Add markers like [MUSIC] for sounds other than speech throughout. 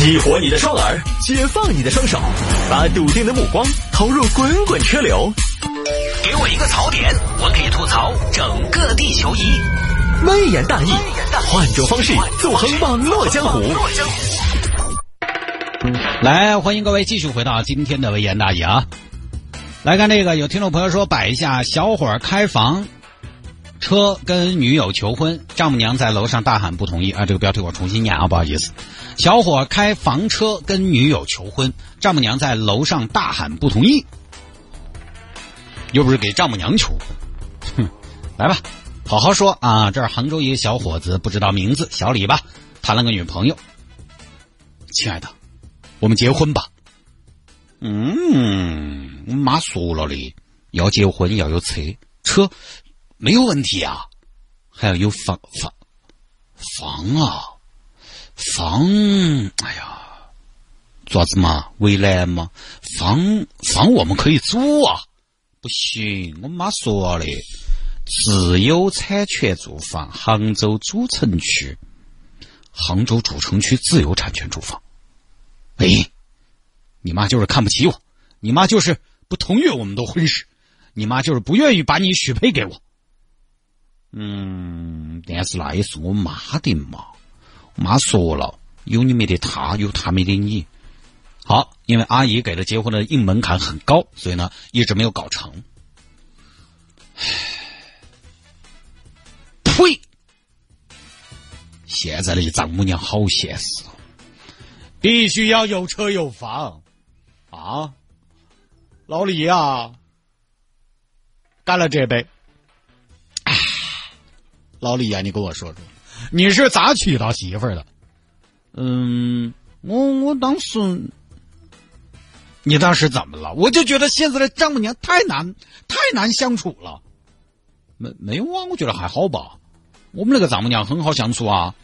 激活你的双耳，解放你的双手，把笃定的目光投入滚滚车流。给我一个槽点，我可以吐槽整个地球仪。微言大义，换种方式纵横网络江湖。来，欢迎各位继续回到今天的微言大义啊！来看这个，有听众朋友说摆一下小伙儿开房车跟女友求婚，丈母娘在楼上大喊不同意啊！这个标题我重新念啊，不好意思。小伙开房车跟女友求婚，丈母娘在楼上大喊不同意，又不是给丈母娘求婚，哼，来吧，好好说啊！这是杭州一个小伙子，不知道名字，小李吧，谈了个女朋友。亲爱的，我们结婚吧。嗯，我妈说了的，要结婚要有车，车没有问题啊，还要有房房房啊，房，哎呀，做子嘛？为难嘛？房房我们可以租啊，不行，我妈说了的，自有产权住房，杭州主城区，杭州主城区自有产权住房，哎。你妈就是看不起我，你妈就是不同意我们的婚事，你妈就是不愿意把你许配给我。嗯，但是那也是我妈的嘛，妈说了，有你没得他，有他没得你。好，因为阿姨给的结婚的硬门槛很高，所以呢一直没有搞成。唉，呸！现在的丈母娘好现实，必须要有车有房。啊，老李呀，干了这杯。老李呀，你跟我说说，你是咋娶到媳妇儿的？嗯，我我当时，你当时怎么了？我就觉得现在的丈母娘太难太难相处了。没没有啊？我觉得还好吧。我们那个丈母娘很好相处啊，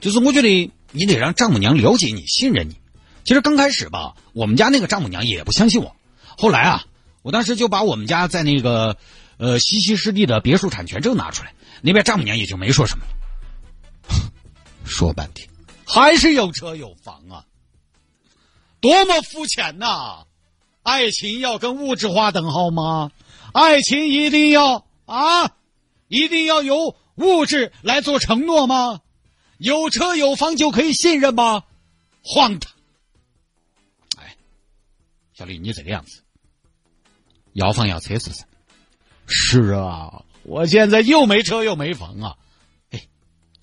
就是我觉得你得让丈母娘了解你、信任你。其实刚开始吧，我们家那个丈母娘也不相信我。后来啊，我当时就把我们家在那个呃西溪湿地的别墅产权证拿出来，那边丈母娘也就没说什么了。[LAUGHS] 说半天，还是有车有房啊，多么肤浅呐！爱情要跟物质划等号吗？爱情一定要啊，一定要由物质来做承诺吗？有车有房就可以信任吗？荒唐！哎小李，你这个样子，要房要车是不是？是啊，我现在又没车又没房啊！哎，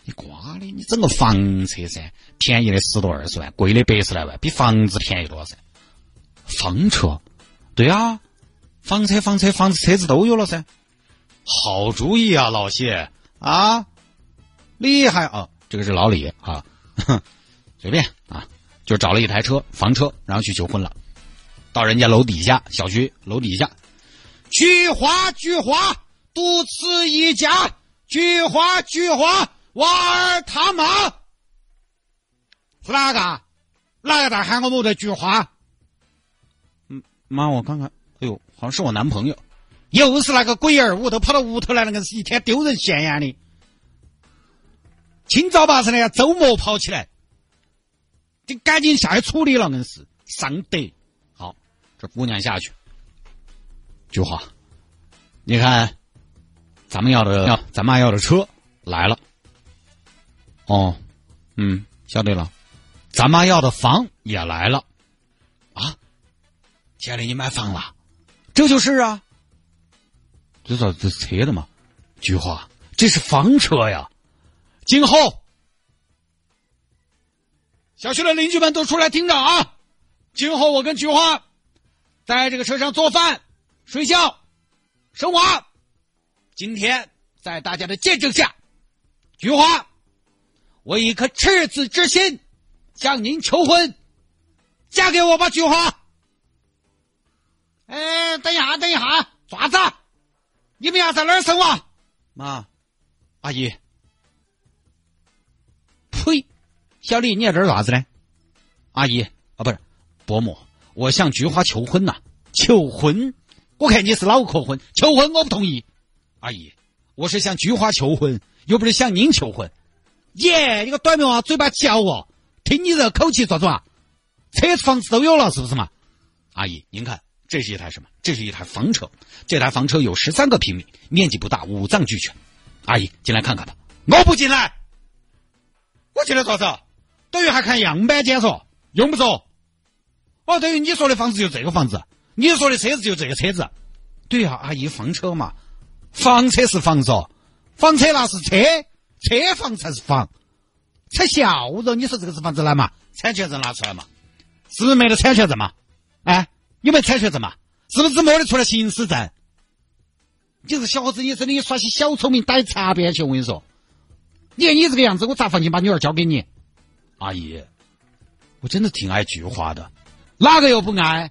你瓜的，你整个房车噻，便宜的十多二十万，贵的百十来万，比房子便宜多了噻。房车，对啊，房车、房车、房子、车子都有了噻。好主意啊，老谢啊，厉害啊！这个是老李啊，哼 [LAUGHS] 随便啊，就找了一台车，房车，然后去求婚了。到人家楼底下，小区楼底下，菊花菊花，独此一家，菊花菊花，娃儿他妈，是哪个？哪个在喊我们的菊花？嗯，妈，我看看，哎呦，好像是我男朋友，又是那个鬼儿，屋头跑到屋头来，那个是一天丢人现眼的，清早八晨的，周末跑起来，你赶紧下去处理了，硬是上德。好这姑娘下去，菊花，你看，咱们要的要咱妈要的车来了。哦，嗯，晓得了，咱妈要的房也来了。啊，家里你买房了？这就是啊，这咋这车的嘛？菊花，这是房车呀！今后，小区的邻居们都出来听着啊！今后我跟菊花。在这个车上做饭、睡觉、生娃。今天在大家的见证下，菊花，我一颗赤子之心向您求婚，嫁给我吧，菊花。哎，等一下，等一下，爪子，你们要在哪儿生娃？妈，阿姨，呸，小李，你在这儿啥子呢？阿姨啊，不是伯母。我向菊花求婚呐！求婚，我看你是脑壳昏。求婚我不同意，阿姨，我是向菊花求婚，又不是向您求婚。耶，你个短命娃，嘴巴嚼哦！听你这口气做做啊？车子、房子都有了，是不是嘛？阿姨，您看，这是一台什么？这是一台房车。这台房车有十三个平米，面积不大，五脏俱全。阿姨，进来看看吧。我不进来，我进来做啥？等于还看样板间嗦，用不着。哦，等于你说的房子就这个房子，你说的车子就这个车子。对啊，阿姨，房车嘛，房车是房子，房车那是车，车房才是房。才笑着，你说这个是房子来嘛？产权证拿出来嘛？是不是没得产权证嘛？哎，有没有产权证嘛？是不是摸得出来行驶证？你是小伙子，你真的耍些小聪明，打擦边去。我跟你说，你看你这个样子，我咋放心把女儿交给你？阿姨，我真的挺爱菊花的，哪个又不爱？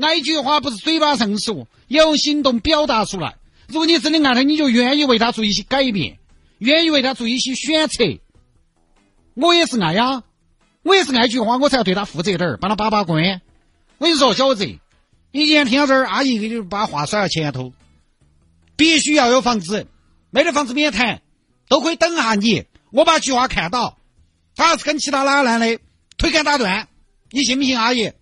爱菊花不是嘴巴上说，要用行动表达出来。如果你真的爱他，你就愿意为他做一些改变，愿意为他做一些选择。我也是爱呀，我也是爱菊花，我才要对他负责点儿，帮他把把关。我跟你说，小子，你今天听到这儿，阿姨给你把话甩到前头，必须要有房子，没得房子免谈，都可以等下你。我把菊花看到，他要是跟其他哪个男的腿杆打断，你信不信，阿姨？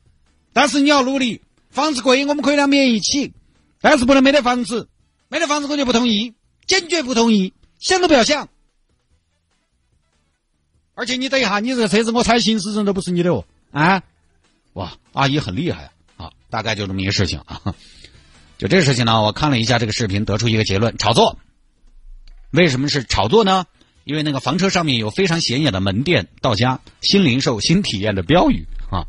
但是你要努力，房子贵，我们可以两边一起，但是不能没得房子，没得房子我就不同意，坚决不同意，想都不要想。而且你等一下，你这个车子我猜行驶证都不是你的哦，啊？哇，阿姨很厉害啊！大概就这么一个事情啊。[LAUGHS] 就这个事情呢，我看了一下这个视频，得出一个结论：炒作。为什么是炒作呢？因为那个房车上面有非常显眼的门店、到家、新零售、新体验的标语啊，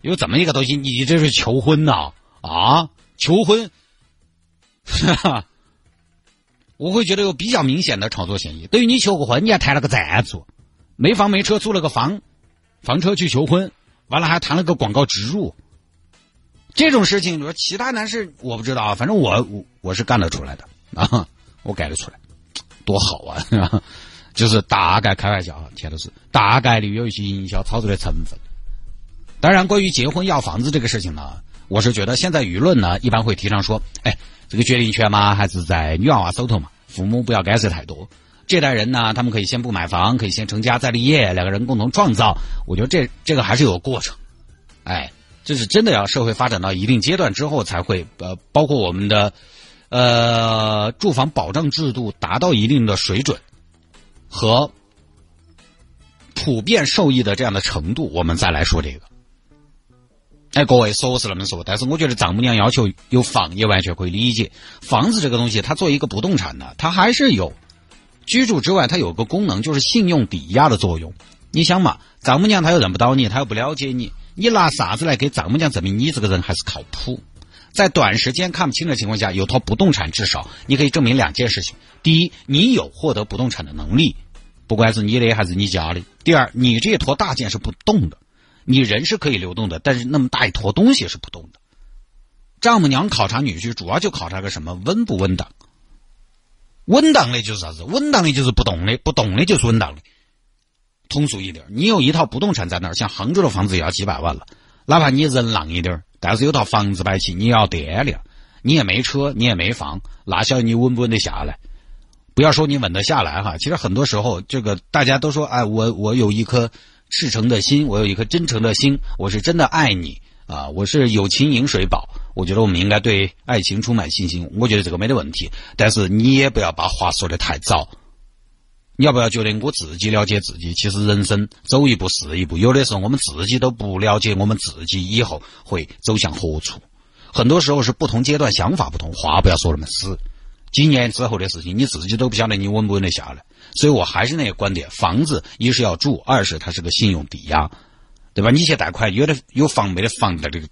有怎么一个东西，你这是求婚呐啊？求婚，哈哈，我会觉得有比较明显的炒作嫌疑。等于你求个婚，你还谈了个赞助，没房没车租了个房，房车去求婚，完了还谈了个广告植入，这种事情，你说其他男士我不知道，反正我我我是干得出来的啊，我干得出来，多好啊！[LAUGHS] 就是大概开玩笑啊，前头是大概率有一些营销操作的成分。当然，关于结婚要房子这个事情呢，我是觉得现在舆论呢一般会提倡说，哎，这个决定权嘛还是在女娃娃手头嘛，父母不要干涉太多。这代人呢，他们可以先不买房，可以先成家再立业，两个人共同创造。我觉得这这个还是有个过程，哎，这是真的要社会发展到一定阶段之后才会呃，包括我们的呃住房保障制度达到一定的水准。和普遍受益的这样的程度，我们再来说这个。哎，各位说是那么说，但是我觉得丈母娘要求有房也完全可以理解。房子这个东西，它作为一个不动产呢，它还是有居住之外，它有个功能，就是信用抵押的作用。你想嘛，丈母娘她又认不到你，她又不了解你，你拿啥子来给丈母娘证明你这个人还是靠谱？在短时间看不清的情况下，有套不动产，至少你可以证明两件事情：第一，你有获得不动产的能力，不管是你的还是你家的；第二，你这坨大件是不动的，你人是可以流动的，但是那么大一坨东西是不动的。丈母娘考察女婿，主要就考察个什么稳不稳当？稳当的就是啥子？稳当的就是不动的，不动的就是稳当的。通俗一点，你有一套不动产在那儿，像杭州的房子也要几百万了，哪怕你人浪一点。但是有套房子摆起，你要掂量，你也没车，你也没房，那晓得你稳不稳得下来？不要说你稳得下来哈，其实很多时候，这个大家都说，哎，我我有一颗赤诚的心，我有一颗真诚的心，我是真的爱你啊，我是有情饮水饱。我觉得我们应该对爱情充满信心，我觉得这个没得问题。但是你也不要把话说的太早。你要不要觉得我自己了解自己？其实人生走一步是一步，有的时候我们自己都不了解我们自己以后会走向何处。很多时候是不同阶段想法不同，话不要说那么死。几年之后的事情，你自己都不晓得你稳不稳得下来。所以我还是那个观点：房子一是要住，二是它是个信用抵押，对吧？你去贷款，有的有房没得房的这个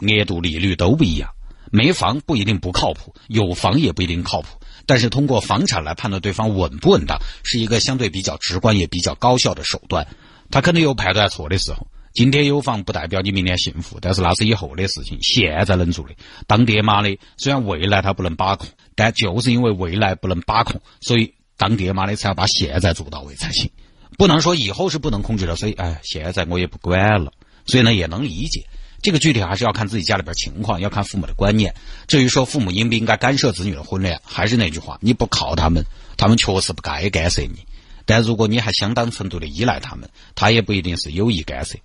额度利率都不一样。没房不一定不靠谱，有房也不一定靠谱。但是通过房产来判断对方稳不稳当，是一个相对比较直观也比较高效的手段。他可能有判断错的时候。今天有房不代表你明天幸福，但是那是以后的事情。现在能做的，当爹妈的虽然未来他不能把控，但就是因为未来不能把控所以当爹妈的才要把现在做到位才行不能说以后是不能控制的所以哎现在我也不管了。所以呢也能理解这个具体还是要看自己家里边情况要看父母的观念。至于说父母应不应该干涉子女的婚恋还是那句话你不靠他们他们确实不该干涉你。但如果你还相当程度的依赖他们他也不一定是有意干涉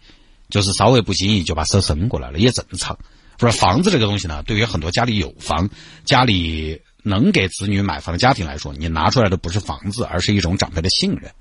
就是稍微不经意就把手伸过来了也正常不是房子这个东西呢对于很多家里有房家里能给子女买房的家庭来说你拿出来的不是房子而是一种长辈的信任。